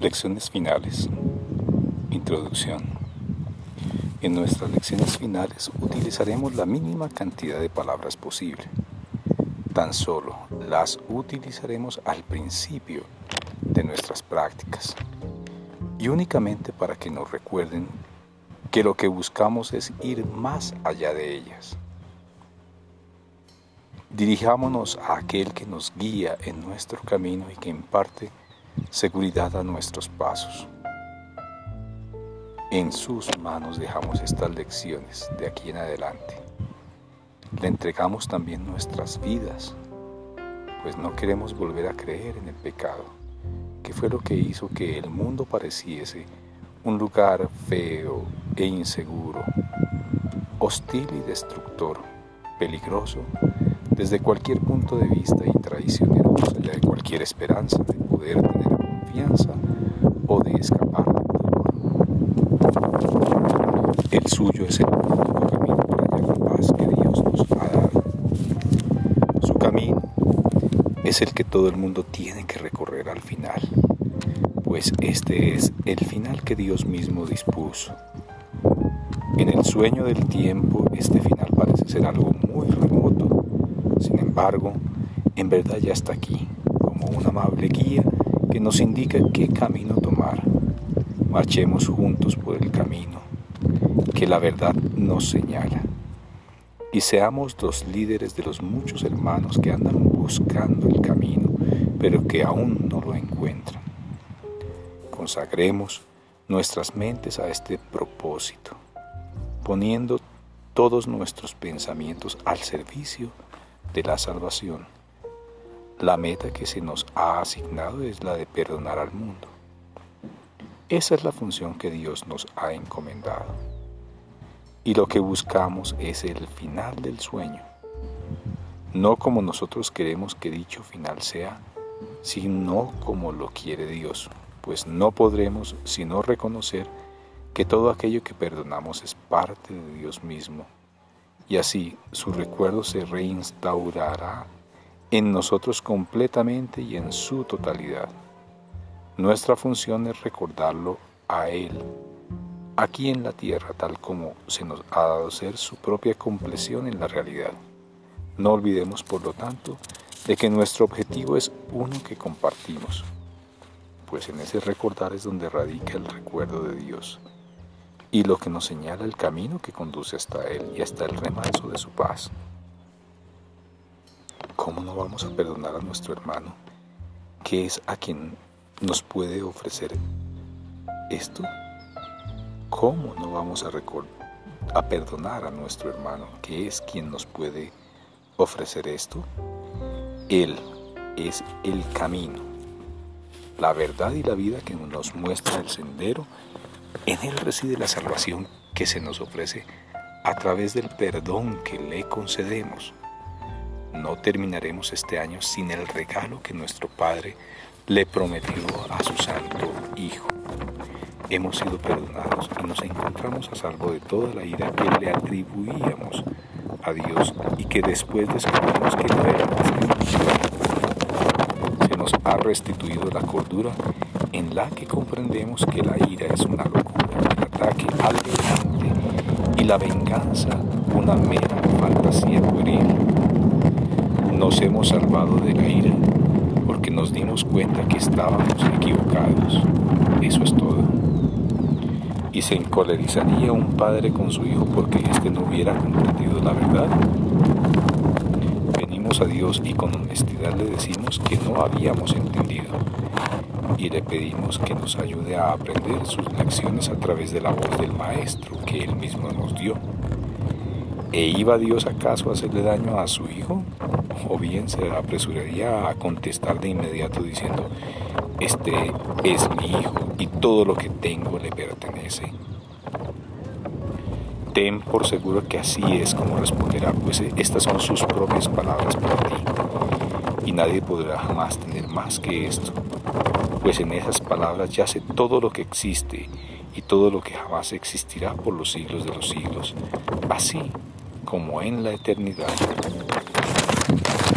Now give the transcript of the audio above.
Lecciones finales. Introducción. En nuestras lecciones finales utilizaremos la mínima cantidad de palabras posible. Tan solo las utilizaremos al principio de nuestras prácticas y únicamente para que nos recuerden que lo que buscamos es ir más allá de ellas. Dirijámonos a aquel que nos guía en nuestro camino y que imparte seguridad a nuestros pasos. En sus manos dejamos estas lecciones de aquí en adelante. Le entregamos también nuestras vidas, pues no queremos volver a creer en el pecado, que fue lo que hizo que el mundo pareciese un lugar feo e inseguro, hostil y destructor, peligroso desde cualquier punto de vista y traicionero, más de cualquier esperanza poder tener confianza o de escapar del dolor. El suyo es el único camino para hallar la paz que Dios nos ha dado. Su camino es el que todo el mundo tiene que recorrer al final, pues este es el final que Dios mismo dispuso. En el sueño del tiempo, este final parece ser algo muy remoto. Sin embargo, en verdad ya está aquí, como una amable guía que nos indica qué camino tomar. Marchemos juntos por el camino que la verdad nos señala. Y seamos los líderes de los muchos hermanos que andan buscando el camino, pero que aún no lo encuentran. Consagremos nuestras mentes a este propósito, poniendo todos nuestros pensamientos al servicio de la salvación la meta que se nos ha asignado es la de perdonar al mundo. Esa es la función que Dios nos ha encomendado. Y lo que buscamos es el final del sueño. No como nosotros queremos que dicho final sea, sino como lo quiere Dios, pues no podremos sino reconocer que todo aquello que perdonamos es parte de Dios mismo, y así su recuerdo se reinstaurará en nosotros completamente y en su totalidad. Nuestra función es recordarlo a Él, aquí en la tierra, tal como se nos ha dado ser su propia compleción en la realidad. No olvidemos, por lo tanto, de que nuestro objetivo es uno que compartimos, pues en ese recordar es donde radica el recuerdo de Dios y lo que nos señala el camino que conduce hasta Él y hasta el remanso de su paz. ¿Cómo no vamos a perdonar a nuestro hermano, que es a quien nos puede ofrecer esto? ¿Cómo no vamos a, a perdonar a nuestro hermano, que es quien nos puede ofrecer esto? Él es el camino, la verdad y la vida que nos muestra el sendero. En Él reside la salvación que se nos ofrece a través del perdón que le concedemos no terminaremos este año sin el regalo que nuestro Padre le prometió a su Santo Hijo. Hemos sido perdonados y nos encontramos a salvo de toda la ira que le atribuíamos a Dios y que después descubrimos que no era más que Se nos ha restituido la cordura en la que comprendemos que la ira es una locura, el ataque al y la venganza una mera fantasía pueril nos hemos salvado de la ira porque nos dimos cuenta que estábamos equivocados. Eso es todo. ¿Y se encolerizaría un padre con su hijo porque éste no hubiera comprendido la verdad? Venimos a Dios y con honestidad le decimos que no habíamos entendido y le pedimos que nos ayude a aprender sus lecciones a través de la voz del Maestro que Él mismo nos dio. ¿E iba Dios acaso a hacerle daño a su hijo? O bien se apresuraría a contestar de inmediato diciendo, este es mi hijo y todo lo que tengo le pertenece. Ten por seguro que así es como responderá, pues estas son sus propias palabras para ti, y nadie podrá jamás tener más que esto, pues en esas palabras yace todo lo que existe y todo lo que jamás existirá por los siglos de los siglos, así como en la eternidad. Thank you.